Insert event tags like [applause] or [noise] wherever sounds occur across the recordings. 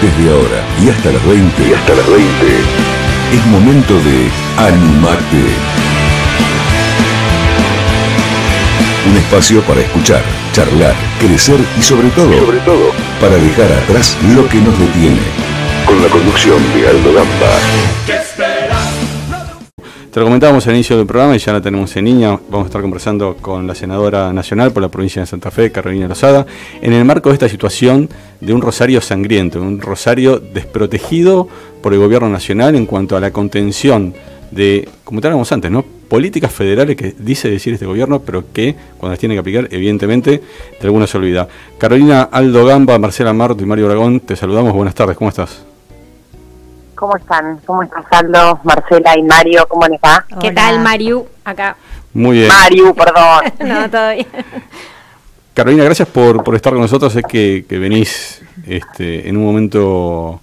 Desde ahora y hasta las 20. Y hasta las 20. Es momento de Animate. Un espacio para escuchar, charlar, crecer y sobre todo, sobre todo, para dejar atrás lo que nos detiene. Con la conducción de Aldo Gamba. Lo comentábamos al inicio del programa y ya la tenemos en línea. Vamos a estar conversando con la senadora nacional por la provincia de Santa Fe, Carolina Lozada, en el marco de esta situación de un Rosario sangriento, un Rosario desprotegido por el gobierno nacional en cuanto a la contención de, como hablábamos antes, ¿no? políticas federales que dice decir este gobierno, pero que cuando las tiene que aplicar, evidentemente, de alguna se olvida. Carolina Aldo Gamba, Marcela Marto y Mario Aragón, te saludamos. Buenas tardes, ¿cómo estás? ¿Cómo están? ¿Cómo estás, Aldo, Marcela y Mario? ¿Cómo les va? ¿Qué tal, Mario? Acá. Muy bien. Mario, perdón. [laughs] no, todo bien. Carolina, gracias por, por estar con nosotros. Es que, que venís este, en un momento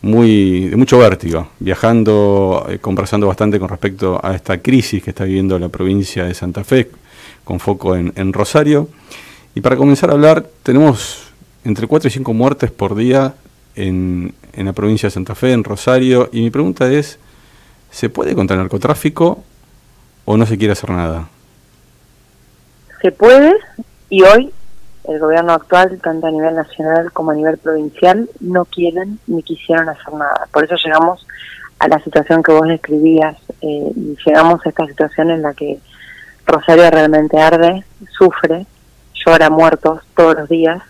muy de mucho vértigo, viajando, eh, conversando bastante con respecto a esta crisis que está viviendo la provincia de Santa Fe, con foco en, en Rosario. Y para comenzar a hablar, tenemos entre 4 y 5 muertes por día en, en la provincia de Santa Fe, en Rosario, y mi pregunta es, ¿se puede contra el narcotráfico o no se quiere hacer nada? Se puede y hoy el gobierno actual, tanto a nivel nacional como a nivel provincial, no quieren ni quisieron hacer nada. Por eso llegamos a la situación que vos describías eh, y llegamos a esta situación en la que Rosario realmente arde, sufre, llora muertos todos los días.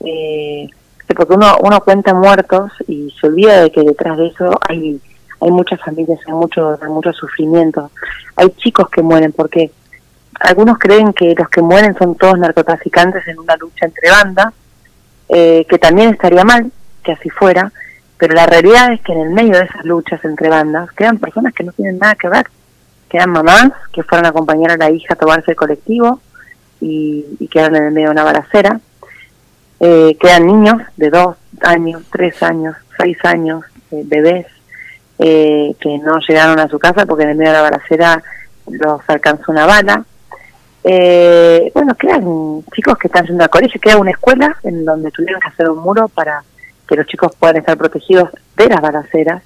Eh, porque uno, uno cuenta muertos y se olvida de que detrás de eso hay, hay muchas familias, hay mucho, hay mucho sufrimiento. Hay chicos que mueren porque algunos creen que los que mueren son todos narcotraficantes en una lucha entre bandas, eh, que también estaría mal que así fuera, pero la realidad es que en el medio de esas luchas entre bandas quedan personas que no tienen nada que ver, quedan mamás que fueron a acompañar a la hija a tomarse el colectivo y, y quedan en el medio de una balacera, eh, quedan niños de dos años, tres años, seis años, eh, bebés, eh, que no llegaron a su casa porque en el medio de la balacera los alcanzó una bala. Eh, bueno, quedan chicos que están yendo al colegio, queda una escuela en donde tuvieron que hacer un muro para que los chicos puedan estar protegidos de las balaceras.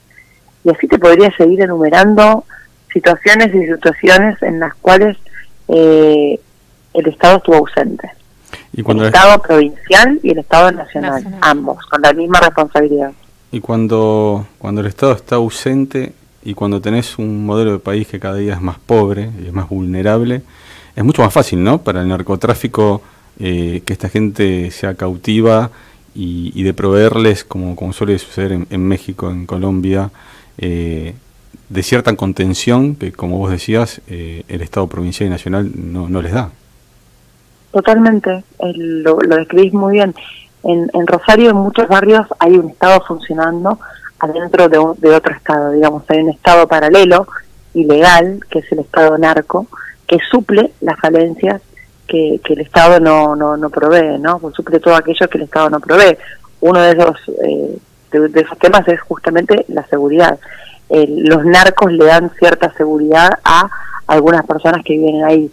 Y así te podría seguir enumerando situaciones y situaciones en las cuales el Estado estuvo ausente el Estado provincial y el Estado nacional, ambos, con la misma responsabilidad. Y cuando, cuando el Estado está ausente y cuando tenés un modelo de país que cada día es más pobre y es más vulnerable, es mucho más fácil, ¿no? Para el narcotráfico eh, que esta gente sea cautiva y, de proveerles, como, como suele suceder en, México, en Colombia, eh, de cierta contención que, como vos decías, eh, el Estado provincial y nacional no, no les da. Totalmente, lo, lo, describís muy bien. En, en, Rosario, en muchos barrios, hay un Estado funcionando adentro de, de otro Estado, digamos, hay un Estado paralelo, ilegal, que es el Estado narco, que suple las falencias que, que el Estado no, no, no provee, ¿no? Suple todo aquello que el Estado no provee. Uno de esos, eh, de, esos temas es justamente la seguridad. los narcos le dan cierta seguridad a algunas personas que viven ahí.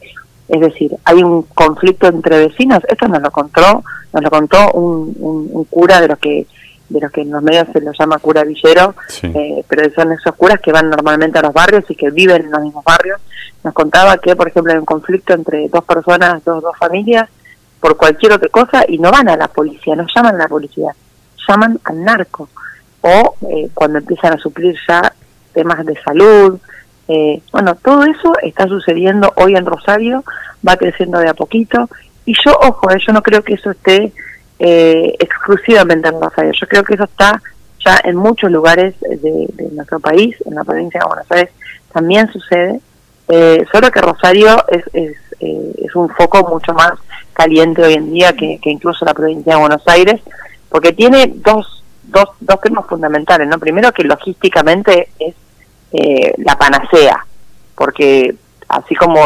Es decir, hay un conflicto entre vecinos. Esto nos lo contó, nos lo contó un, un, cura de los que de los que en los medios se lo llama cura villero, eh, pero son esos curas que van normalmente a los barrios y que viven en los mismos barrios. Nos contaba que, por ejemplo, hay un conflicto entre dos personas, dos, dos familias, por cualquier otra cosa y no van a la policía, no llaman a la policía, llaman al narco. O eh, cuando empiezan a suplir ya temas de salud, eh, bueno, todo eso está sucediendo hoy en Rosario, va creciendo de a poquito, y yo, ojo, eh, yo no creo que eso esté eh, exclusivamente en Rosario, yo creo que eso está ya en muchos lugares de, nuestro país, en la provincia de Buenos Aires también sucede, solo que Rosario es, es, es, un foco mucho más caliente hoy en día que, que incluso la provincia de Buenos Aires, porque tiene dos, dos, dos temas fundamentales, ¿no? Primero que logísticamente es eh, la panacea, porque así como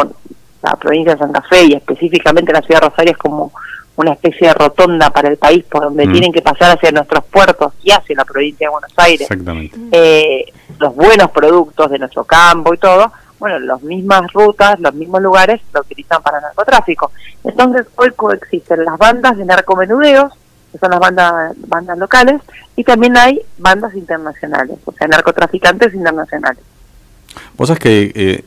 la provincia de Santa Fe y específicamente la ciudad de Rosario es como una especie de rotonda para el país por donde mm. tienen que pasar hacia nuestros puertos y hacia la provincia de Buenos Aires eh, los buenos productos de nuestro campo y todo, bueno, las mismas rutas, los mismos lugares lo utilizan para narcotráfico. Entonces hoy coexisten las bandas de narcomenudeos, que son las bandas, bandas locales, y también hay bandas internacionales, o sea, narcotraficantes internacionales. Vos sabés que eh,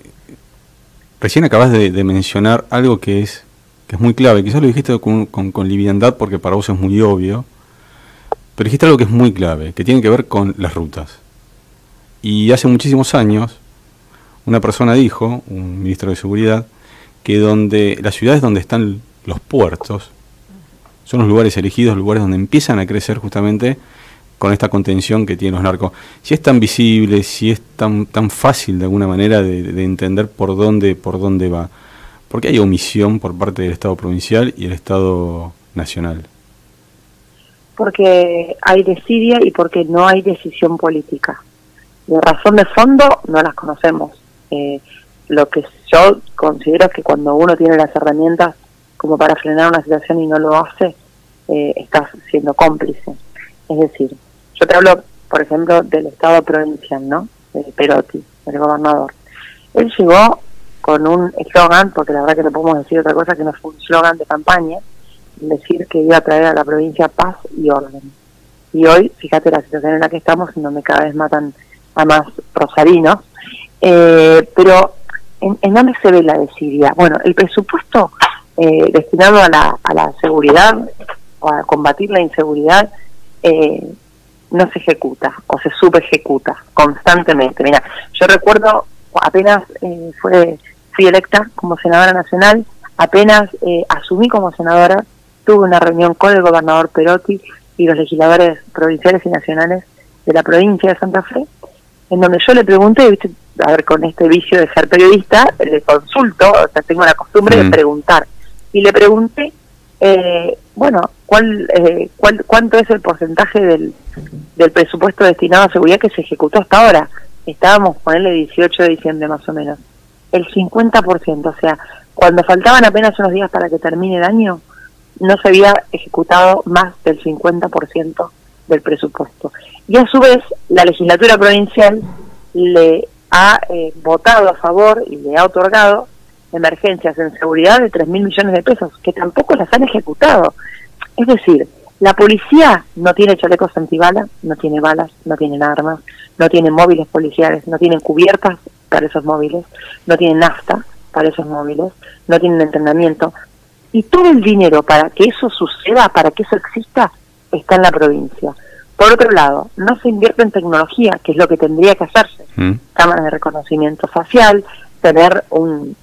recién acabas de, mencionar algo que es, que es muy clave, quizás lo dijiste con, con, con liviandad porque para vos es muy obvio, pero dijiste algo que es muy clave, que tiene que ver con las rutas. Y hace muchísimos años, una persona dijo, un ministro de Seguridad, que donde las ciudades donde están los puertos son los lugares elegidos, lugares donde empiezan a crecer justamente con esta contención que tienen los narcos. Si es tan visible, si es tan, tan fácil de alguna manera de, entender por dónde, por dónde va, porque hay omisión por parte del Estado provincial y el Estado nacional. Porque hay desidia y porque no hay decisión política. De razón de fondo no las conocemos. Eh, lo que yo considero es que cuando uno tiene las herramientas como para frenar una situación y no lo hace, eh, estás siendo cómplice. Es decir, yo te hablo, por ejemplo, del Estado provincial, ¿no? De Perotti, el gobernador. Él llegó con un eslogan, porque la verdad que no podemos decir otra cosa que no fue un eslogan de campaña, decir que iba a traer a la provincia paz y orden. Y hoy, fíjate la situación en la que estamos, en donde cada vez matan a más rosarinos, eh, pero ¿en, dónde se ve la desidia? Bueno, el presupuesto eh, destinado a la, a la seguridad o a combatir la inseguridad eh, no se ejecuta o se subejecuta constantemente. Mira, yo recuerdo apenas eh, fue, fui electa como senadora nacional, apenas eh, asumí como senadora, tuve una reunión con el gobernador Perotti y los legisladores provinciales y nacionales de la provincia de Santa Fe, en donde yo le pregunté, ¿viste? a ver, con este vicio de ser periodista, le consulto, o sea, tengo la costumbre de mm. preguntar, y le pregunté, eh, bueno, ¿cuál, eh, cuál, ¿cuánto es el porcentaje del, del presupuesto destinado a seguridad que se ejecutó hasta ahora? Estábamos, ponerle 18 de diciembre más o menos. El 50%, o sea, cuando faltaban apenas unos días para que termine el año, no se había ejecutado más del 50% del presupuesto. Y a su vez, la legislatura provincial le ha eh, votado a favor y le ha otorgado emergencias en seguridad de 3 mil millones de pesos, que tampoco las han ejecutado. Es decir, la policía no tiene chalecos antibalas, no tiene balas, no tienen armas, no tienen móviles policiales, no tienen cubiertas para esos móviles, no tienen nafta para esos móviles, no tienen entrenamiento. Y todo el dinero para que eso suceda, para que eso exista, está en la provincia. Por otro lado, no se invierte en tecnología, que es lo que tendría que hacerse. Mm. Cámaras de reconocimiento facial, tener un,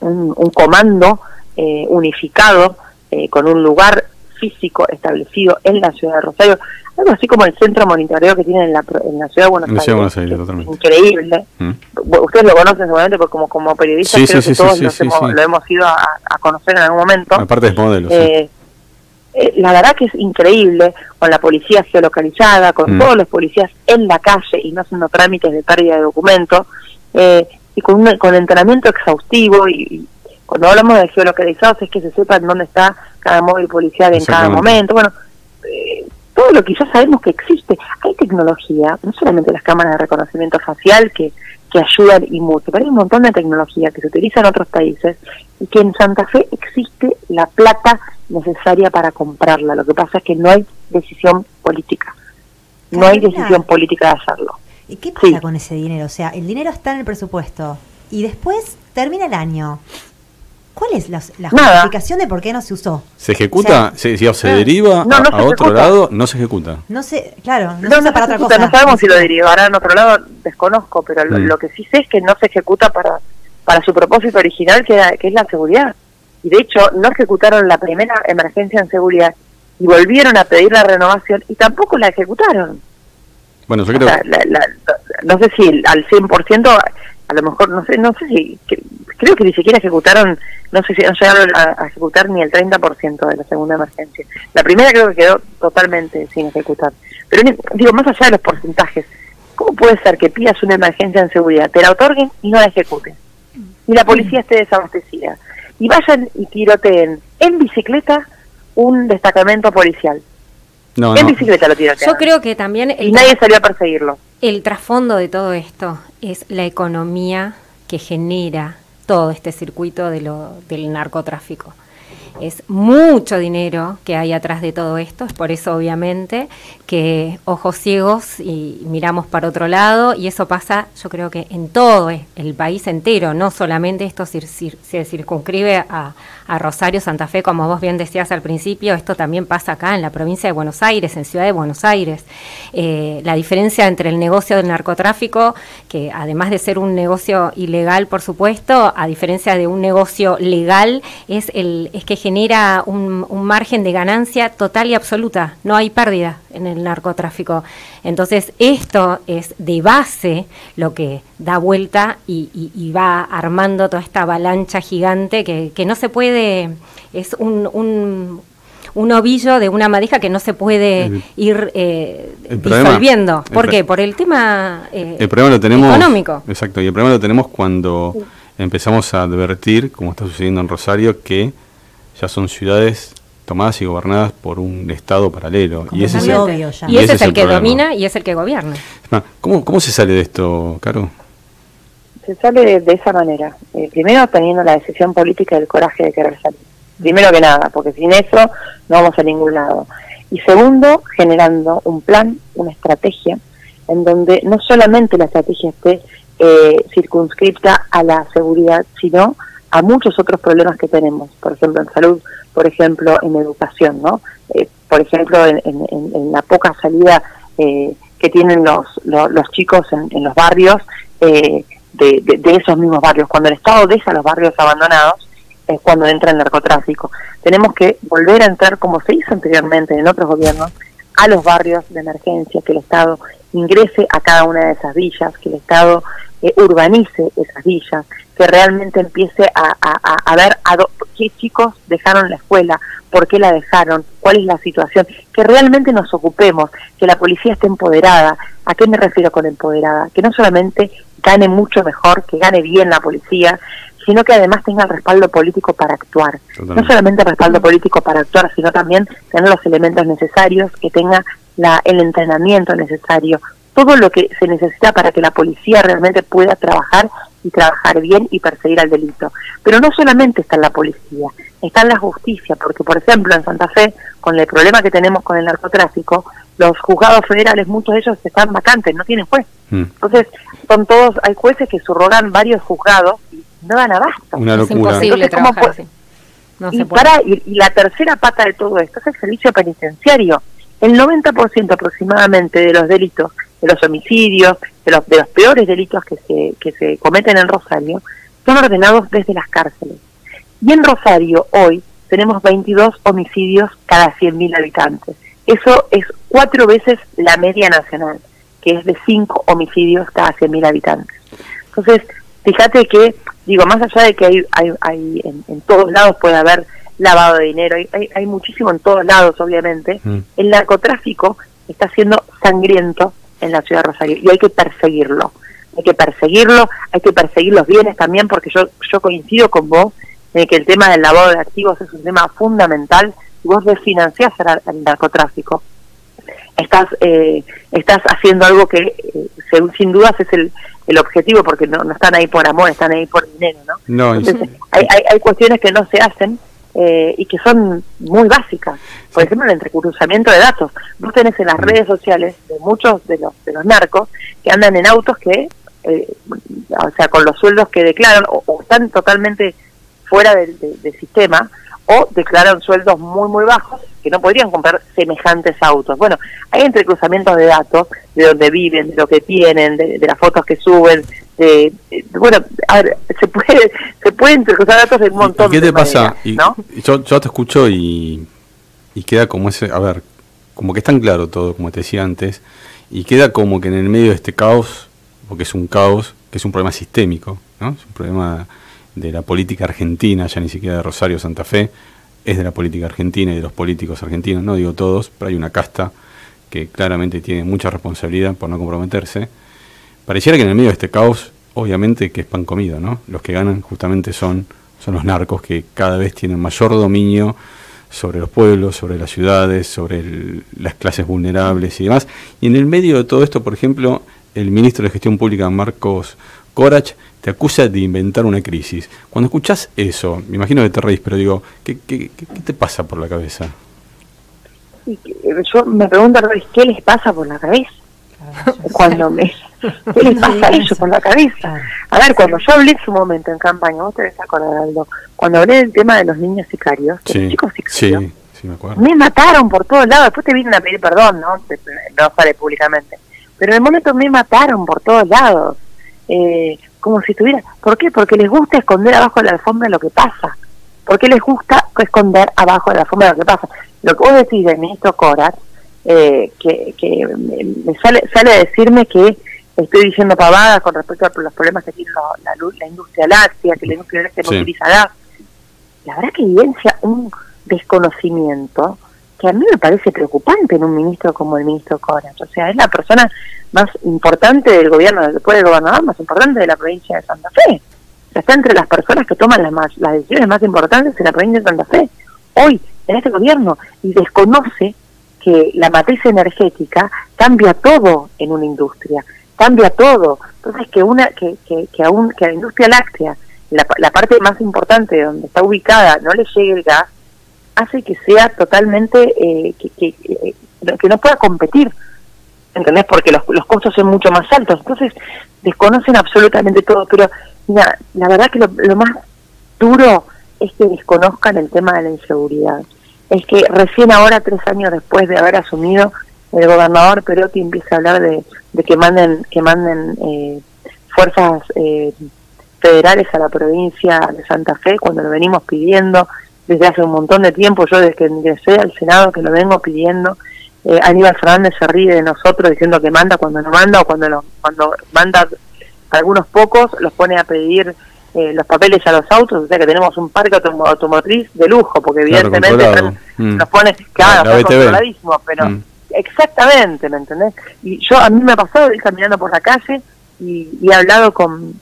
un, comando eh, unificado eh, con un lugar físico establecido en la ciudad de Rosario, algo así como el centro monitoreo que tienen en la, en la ciudad de Buenos Aires. Increíble. Mm. Ustedes lo conocen seguramente porque como, como periodistas creo que todos lo hemos ido a, conocer en algún momento. Aparte es modelo. Eh, eh, la verdad que es increíble, con la policía geolocalizada, con mm. todos los policías en la calle y no haciendo trámites de pérdida de documentos. Eh, y con, un, con entrenamiento exhaustivo y, cuando hablamos de geolocalizados es que se sepa en dónde está cada móvil policial en cada momento. Bueno, eh, todo lo que ya sabemos que existe. Hay tecnología, no solamente las cámaras de reconocimiento facial que, que ayudan y mucho, pero hay un montón de tecnología que se utiliza en otros países y que en Santa Fe existe la plata necesaria para comprarla. Lo que pasa es que no hay decisión política. No hay decisión política de hacerlo. ¿Y qué pasa con ese dinero? O sea, el dinero está en el presupuesto y después termina el año. ¿Cuál es la, justificación de por qué no se usó? ¿Se ejecuta? si, se deriva a, otro lado, no se ejecuta. No sé, claro, no, se para otra cosa. No sabemos si lo derivará en otro lado, desconozco, pero mm. lo, que sí sé es que no se ejecuta para, para su propósito original, que, que es la seguridad. Y de hecho, no ejecutaron la primera emergencia en seguridad y volvieron a pedir la renovación y tampoco la ejecutaron. Bueno, yo creo... no sé si al 100%, a lo mejor, no sé, no sé si, creo que ni siquiera ejecutaron, no sé si no llegaron a, ejecutar ni el 30% de la segunda emergencia. La primera creo que quedó totalmente sin ejecutar. Pero digo, más allá de los porcentajes, ¿cómo puede ser que pidas una emergencia en seguridad, te la otorguen y no la ejecuten? Y la policía esté desabastecida. Y vayan y tiroteen en bicicleta un destacamento policial en bicicleta lo Yo creo que también... y nadie salió a perseguirlo. El trasfondo de todo esto es la economía que genera todo este circuito de lo, del narcotráfico. Es mucho dinero que hay atrás de todo esto, es por eso obviamente que ojos ciegos y miramos para otro lado y eso pasa yo creo que en todo el país entero, no solamente esto se, circunscribe a, Rosario, Santa Fe, como vos bien decías al principio, esto también pasa acá en la provincia de Buenos Aires, en Ciudad de Buenos Aires. Eh, la diferencia entre el negocio del narcotráfico, que además de ser un negocio ilegal, por supuesto, a diferencia de un negocio legal, es, el, es que genera un, margen de ganancia total y absoluta, no hay pérdida en el narcotráfico. Entonces, esto es de base lo que da vuelta y, va armando toda esta avalancha gigante que, que no se puede, es un, un un ovillo de una madeja que no se puede ir eh, disolviendo. ¿Por qué? Por el tema eh, el problema lo tenemos, económico. Exacto, y el problema lo tenemos cuando empezamos a advertir, como está sucediendo en Rosario, que ya son ciudades tomadas y gobernadas por un Estado paralelo. y ese, es el, y ese, es el, que domina y es el que gobierna. ¿Cómo, cómo se sale de esto, Caro? Se sale de, esa manera. Eh, primero teniendo la decisión política y el coraje de querer salir. Primero que nada, porque sin eso no vamos a ningún lado. Y segundo, generando un plan, una estrategia, en donde no solamente la estrategia esté eh, circunscripta a la seguridad, sino a muchos otros problemas que tenemos, por ejemplo en salud, por ejemplo en educación, ¿no? Eh, por ejemplo en, la poca salida eh, que tienen los, los, chicos en, los barrios de, de, esos mismos barrios. Cuando el Estado deja los barrios abandonados, es cuando entra el narcotráfico. Tenemos que volver a entrar, como se hizo anteriormente en otros gobiernos, a los barrios de emergencia, que el Estado ingrese a cada una de esas villas, que el Estado eh, urbanice esas villas, que realmente empiece a, a, ver a qué chicos dejaron la escuela, por qué la dejaron, cuál es la situación, que realmente nos ocupemos, que la policía esté empoderada. ¿A qué me refiero con empoderada? Que no solamente gane mucho mejor, que gane bien la policía, sino que además tenga el respaldo político para actuar. No solamente el respaldo político para actuar, sino también tener los elementos necesarios, que tenga la, el entrenamiento necesario, todo lo que se necesita para que la policía realmente pueda trabajar y trabajar bien y perseguir al delito. Pero no solamente está en la policía, está en la justicia, porque por ejemplo en Santa Fe, con el problema que tenemos con el narcotráfico, los juzgados federales, muchos de ellos están vacantes, no tienen juez. Mm. Entonces, son todos, hay jueces que subrogan varios juzgados y no dan abasto. Una locura. Es imposible trabajar así. y, para, y, la tercera pata de todo esto es el servicio penitenciario. El 90% aproximadamente de los delitos, de los homicidios, de los, de los peores delitos que se, que se cometen en Rosario, son ordenados desde las cárceles. Y en Rosario hoy tenemos 22 homicidios cada 100.000 habitantes. Eso es cuatro veces la media nacional, que es de 5 homicidios cada 100.000 habitantes. Entonces, fíjate que, digo, más allá de que hay, hay, hay en, todos lados puede haber lavado de dinero, hay, hay, muchísimo en todos lados, obviamente, mm. el narcotráfico está siendo sangriento en la ciudad de Rosario y hay que perseguirlo. Hay que perseguirlo, hay que perseguir los bienes también, porque yo, yo coincido con vos en que el tema del lavado de activos es un tema fundamental. Vos desfinanciás el narcotráfico, estás, eh, estás haciendo algo que eh, sin dudas es el, el objetivo, porque no, no están ahí por amor, están ahí por dinero, ¿no? Entonces, hay, hay, hay, cuestiones que no se hacen eh, y que son muy básicas. Por ejemplo, el entrecruzamiento de datos. Vos tenés en las mm. redes sociales de muchos de los, de los narcos que andan en autos que, eh, o sea, con los sueldos que declaran o, están totalmente fuera del sistema, o declaran sueldos muy, muy bajos que no podrían comprar semejantes autos. Bueno, hay entrecruzamientos de datos, de dónde viven, de lo que tienen, de, las fotos que suben, de, bueno, a ver, [laughs] se puede, se puede entrecruzar datos de un montón. ¿Qué te pasa? yo, yo te escucho y, y queda como ese, a ver, como que es tan claro todo, como te decía antes, y queda como que en el medio de este caos, porque es un caos, que es un problema sistémico, ¿no? Es un problema de la política argentina, ya ni siquiera de Rosario Santa Fe, es de la política argentina y de los políticos argentinos, no digo todos, pero hay una casta que claramente tiene mucha responsabilidad por no comprometerse. Pareciera que en el medio de este caos, obviamente que es pan comido, ¿no? Los que ganan justamente son, son los narcos que cada vez tienen mayor dominio sobre los pueblos, sobre las ciudades, sobre las clases vulnerables y demás. Y en el medio de todo esto, por ejemplo, el ministro de Gestión Pública, Marcos Corach te acusa de inventar una crisis. Cuando escuchás eso, me imagino que te reís, pero digo, ¿qué, qué, qué te pasa por la cabeza? Yo me pregunto, ¿qué les pasa por la cabeza? Cuando me... ¿Qué les [laughs] pasa a ellos por la cabeza? A ver, cuando yo hablé en su momento en campaña, vos te debes acordar, Aldo, cuando hablé del tema de los niños sicarios, los chicos sicarios, me, acuerdo. me mataron por todos lados, después te vienen a pedir perdón, ¿no? No sale públicamente. Pero en el momento me mataron por todos lados. Eh, como si estuviera... ¿Por qué? Porque les gusta esconder abajo de la alfombra lo que pasa. Porque les gusta esconder abajo de la alfombra lo que pasa. Lo que vos decís del ministro Corat, eh, que, que me sale, sale a decirme que estoy diciendo pavadas con respecto a los problemas que tiene la, la, industria láctea, que la industria láctea no utiliza gas. La verdad que evidencia un desconocimiento que a mí me parece preocupante en un ministro como el ministro Corat. O sea, es la persona más importante del gobierno, después del gobernador, más importante de la provincia de Santa Fe. Está entre las personas que toman las, más, las decisiones más importantes en la provincia de Santa Fe. Hoy, en este gobierno, y desconoce que la matriz energética cambia todo en una industria, cambia todo. Entonces, que una que, que, que, aún, que a la industria láctea, la, la parte más importante donde está ubicada, no le llegue el gas, hace que sea totalmente, eh, que, que, eh, que no pueda competir ¿entendés? Porque los, los costos son mucho más altos. Entonces, desconocen absolutamente todo. Pero, mira, la verdad que lo, más duro es que desconozcan el tema de la inseguridad. Es que recién ahora, tres años después de haber asumido, el gobernador Perotti empieza a hablar de, de que manden, que manden eh, fuerzas eh, federales a la provincia de Santa Fe, cuando lo venimos pidiendo desde hace un montón de tiempo, yo desde que ingresé al Senado que lo vengo pidiendo, eh, Aníbal Fernández se ríe de nosotros diciendo que manda cuando no manda o cuando cuando manda algunos pocos los pone a pedir eh, los papeles a los autos, o sea que tenemos un parque automotriz de lujo, porque evidentemente mm. nos pone, claro, está controladísimo, pero mm. exactamente, ¿me entendés? Y yo, a mí me ha pasado ir caminando por la calle y, he hablado con,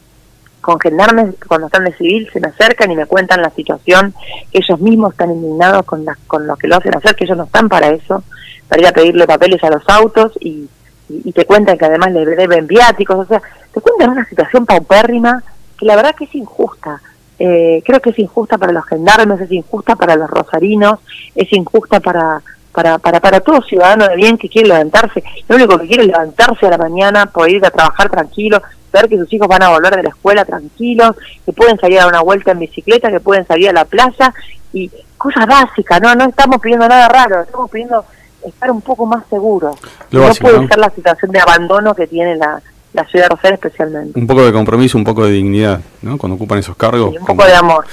con gendarmes cuando están de civil, se me acercan y me cuentan la situación, ellos mismos están indignados con, las con lo que lo hacen hacer, que ellos no están para eso, para ir a pedirle papeles a los autos y, y, te cuentan que además le deben viáticos, o sea, te cuentan una situación paupérrima que la verdad que es injusta. Eh, creo que es injusta para los gendarmes, es injusta para los rosarinos, es injusta para, para, para, para todo ciudadano de bien que quiere levantarse. Lo único que quiere es levantarse a la mañana, poder ir a trabajar tranquilo, ver que sus hijos van a volver de la escuela tranquilos, que pueden salir a dar una vuelta en bicicleta, que pueden salir a la plaza y cosas básicas, no, no estamos pidiendo nada raro, estamos pidiendo estar un poco más seguro. no puede ser la situación de abandono que tiene la, la ciudad de Rosario especialmente. Un poco de compromiso, un poco de dignidad, ¿no? Cuando ocupan esos cargos. un poco de amor,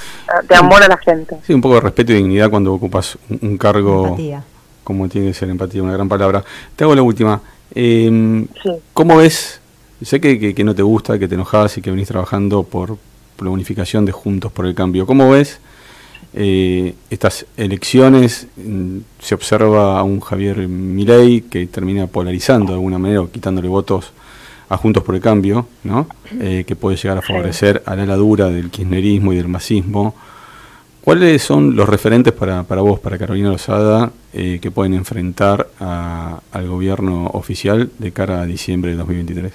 de amor a la gente. Sí, un poco de respeto y dignidad cuando ocupas un, cargo. Empatía. Como tiene que ser empatía, una gran palabra. Te hago la última. Eh, ¿Cómo ves? Sé que, que, no te gusta, que te enojas y que venís trabajando por, por la unificación de Juntos por el Cambio. ¿Cómo ves eh, estas elecciones mm, se observa a un Javier Milei que termina polarizando de alguna manera o quitándole votos a Juntos por el Cambio, ¿no? Eh, que puede llegar a favorecer a la heladura del kirchnerismo y del masismo. ¿Cuáles son los referentes para, para vos, para Carolina Lozada, eh, que pueden enfrentar al gobierno oficial de cara a diciembre de 2023?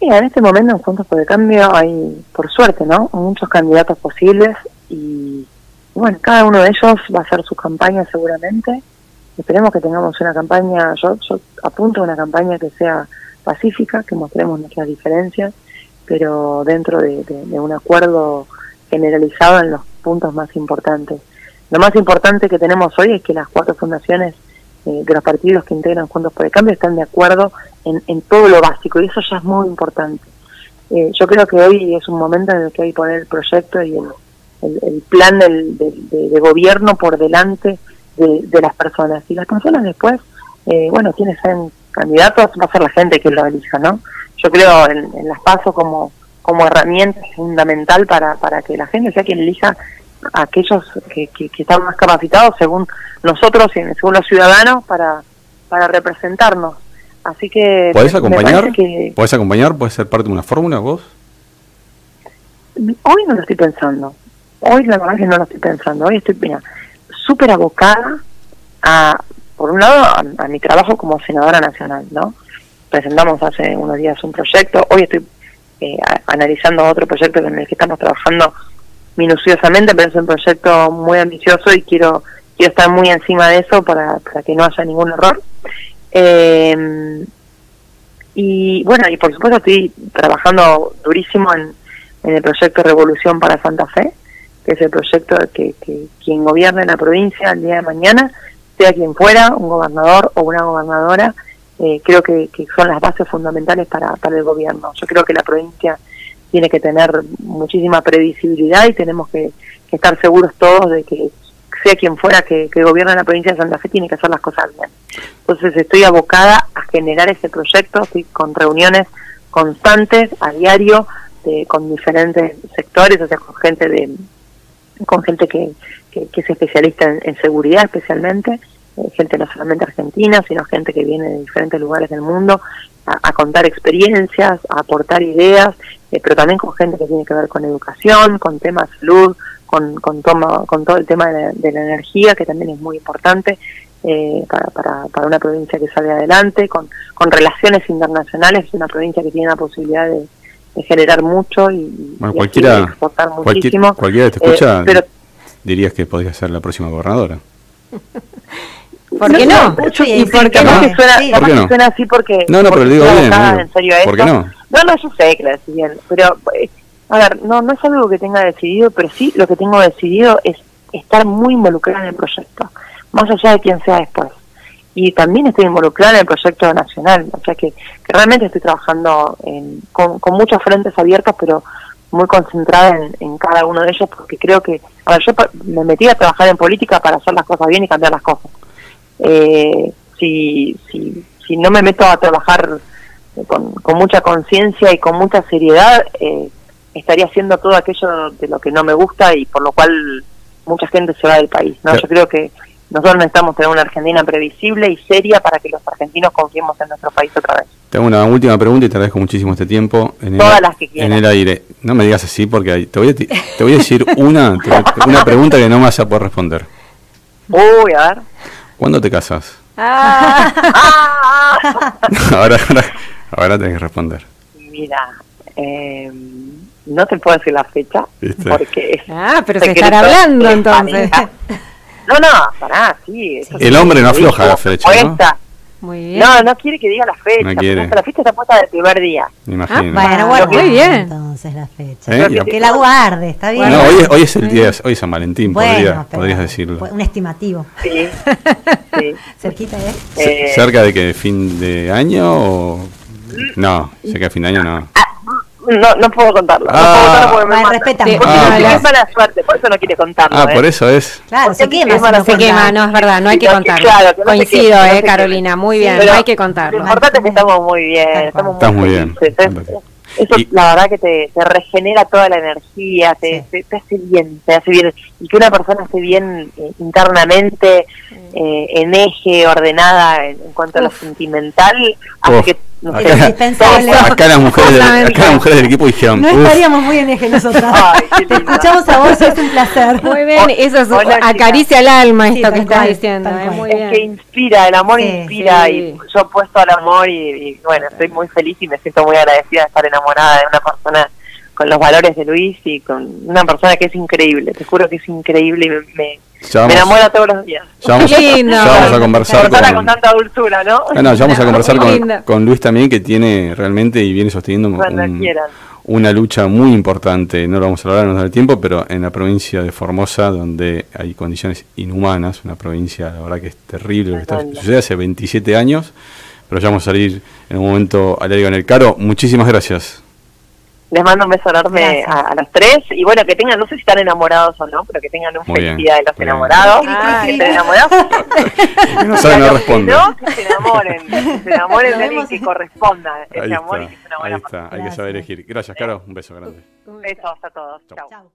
En este momento en Juntos por el Cambio hay, por suerte, ¿no? Muchos candidatos posibles y bueno, cada uno de ellos va a hacer su campaña seguramente. Esperemos que tengamos una campaña, yo, yo apunto a una campaña que sea pacífica, que mostremos nuestras diferencias, pero dentro de, un acuerdo generalizado en los puntos más importantes. Lo más importante que tenemos hoy es que las cuatro fundaciones eh, de los partidos que integran Juntos por el Cambio están de acuerdo en, en todo lo básico y eso ya es muy importante. Eh, yo creo que hoy es un momento en el que hay que poner el proyecto y el, el, plan del, de, gobierno por delante de, las personas. Y las personas después, eh, bueno, quienes sean candidatos, va a ser la gente que lo elija, ¿no? Yo creo en, las pasos como, como herramienta fundamental para, para que la gente sea quien elija aquellos que, que, están más capacitados según nosotros y según los ciudadanos para, para representarnos. Así que... ¿Puedes acompañar? ¿Puedes acompañar? ¿Puedes ser parte de una fórmula vos? Hoy no lo estoy pensando. Hoy la verdad que no lo estoy pensando, hoy estoy súper abocada a, por un lado, a, mi trabajo como senadora nacional, ¿no? Presentamos hace unos días un proyecto, hoy estoy eh, analizando otro proyecto en el que estamos trabajando minuciosamente, pero es un proyecto muy ambicioso y quiero quiero estar muy encima de eso para, para que no haya ningún error. Eh, y bueno, y por supuesto estoy trabajando durísimo en, el proyecto Revolución para Santa Fe, que es el proyecto que, que quien gobierne la provincia el día de mañana, sea quien fuera, un gobernador o una gobernadora, eh, creo que, son las bases fundamentales para, para el gobierno. Yo creo que la provincia tiene que tener muchísima previsibilidad y tenemos que, estar seguros todos de que sea quien fuera que, que gobierne la provincia de Santa Fe tiene que hacer las cosas bien. Entonces estoy abocada a generar ese proyecto, estoy con reuniones constantes a diario con diferentes sectores, o sea, con gente de con gente que, que, es especialista en, seguridad especialmente, eh, gente no solamente argentina, sino gente que viene de diferentes lugares del mundo a, contar experiencias, a aportar ideas, eh, pero también con gente que tiene que ver con educación, con temas de salud, con, con, toma, con todo el tema de la energía, que también es muy importante eh, para, para, para, una provincia que sale adelante, con, con relaciones internacionales, es una provincia que tiene la posibilidad de, generar mucho y, cualquiera, exportar muchísimo. cualquiera te escucha, eh, pero, dirías que podría ser la próxima gobernadora. [laughs] ¿Por qué no? ¿Y por qué no? suena, suena así porque... No, no, pero digo bien. En serio ¿Por qué no? No, no, yo sé que lo decís bien, pero... Eh, a ver, no, no es algo que tenga decidido, pero sí lo que tengo decidido es estar muy involucrada en el proyecto más allá de quién sea después. Y también estoy involucrada en el proyecto nacional, o sea que, realmente estoy trabajando con, muchos frentes abiertos, pero muy concentrada en, cada uno de ellos, porque creo que, a ver, yo me metí a trabajar en política para hacer las cosas bien y cambiar las cosas. Eh, si, si, si no me meto a trabajar con, mucha conciencia y con mucha seriedad, eh, estaría haciendo todo aquello de lo que no me gusta y por lo cual mucha gente se va del país. ¿no? Yo creo que nosotros necesitamos tener una Argentina previsible y seria para que los argentinos confiemos en nuestro país otra vez. Tengo una última pregunta y te agradezco muchísimo este tiempo. En Todas el, las que quieras. En el aire. No me digas así porque te voy a, te voy a decir una, una pregunta que no me vas a poder responder. Uy, a ver. ¿Cuándo te casas? Ah. [laughs] ahora, ahora, ahora tenés que responder. Mira, eh, no te puedo decir la fecha porque... Ah, pero se están hablando entonces. No, no, pará, sí. el hombre no afloja la fecha, ¿no? Muy bien. No, no quiere que diga la fecha. No quiere. La fecha está puesta del primer día. Me imagino. Ah, bueno, bueno, muy bien. Entonces la fecha. ¿Eh? Que, la guarde, está bien. No, hoy, hoy es el día, hoy es San Valentín, podría, podrías decirlo. Un estimativo. Sí. sí. [laughs] Cerquita, ¿eh? ¿eh? ¿Cerca de que fin de año o...? No, cerca de fin de año no. Ah, no, no puedo contarlo. Ah, no puedo contarlo porque me respeta. Porque ah, es mala suerte, por eso no quiere contarlo. Ah, por ¿eh? eso es. Claro, se quema, no se quema, no es verdad, no hay que contarlo. Claro, Coincido, eh, Carolina, muy bien, no hay que contarlo. Lo importante es que estamos muy bien, estamos muy, bien. Eso la verdad que te, te, regenera toda la energía, te, te, hace bien, te hace bien. Y que una persona esté bien eh, internamente, eh, en eje, ordenada en, cuanto a lo sentimental, hace que Acá, las mujeres del, acá las mujeres del equipo dijeron. No estaríamos muy en eje nosotros. Te escuchamos a vos, es un placer. Muy bien, eso es, acaricia el alma esto que estás diciendo. Eh, muy es que inspira, el amor inspira y yo puesto al amor y, bueno, estoy muy feliz y me siento muy agradecida de estar enamorada de una persona con los valores de Luis y con una persona que es increíble. Te juro que es increíble y me me enamora todos los días. Ya vamos, a conversar con, con, tanta dulzura, ¿no? ya vamos a conversar con, Luis también, que tiene realmente y viene sosteniendo una lucha muy importante, no lo vamos a hablar, no nos da el tiempo, pero en la provincia de Formosa, donde hay condiciones inhumanas, una provincia, la verdad que es terrible, lo que está, sucede hace 27 años, pero ya vamos a salir en un momento al aire en el caro. Muchísimas gracias. Les mando un beso enorme a, los tres. Y bueno, que tengan, no sé si están enamorados o no, pero que tengan un felicidad de los enamorados. [laughs] que estén enamorados. no saben, no responden. No, que se enamoren. Que se enamoren de alguien que corresponda ese amor y que Ahí está, hay que saber elegir. Gracias, Caro. Un beso grande. Un beso a todos. Chao.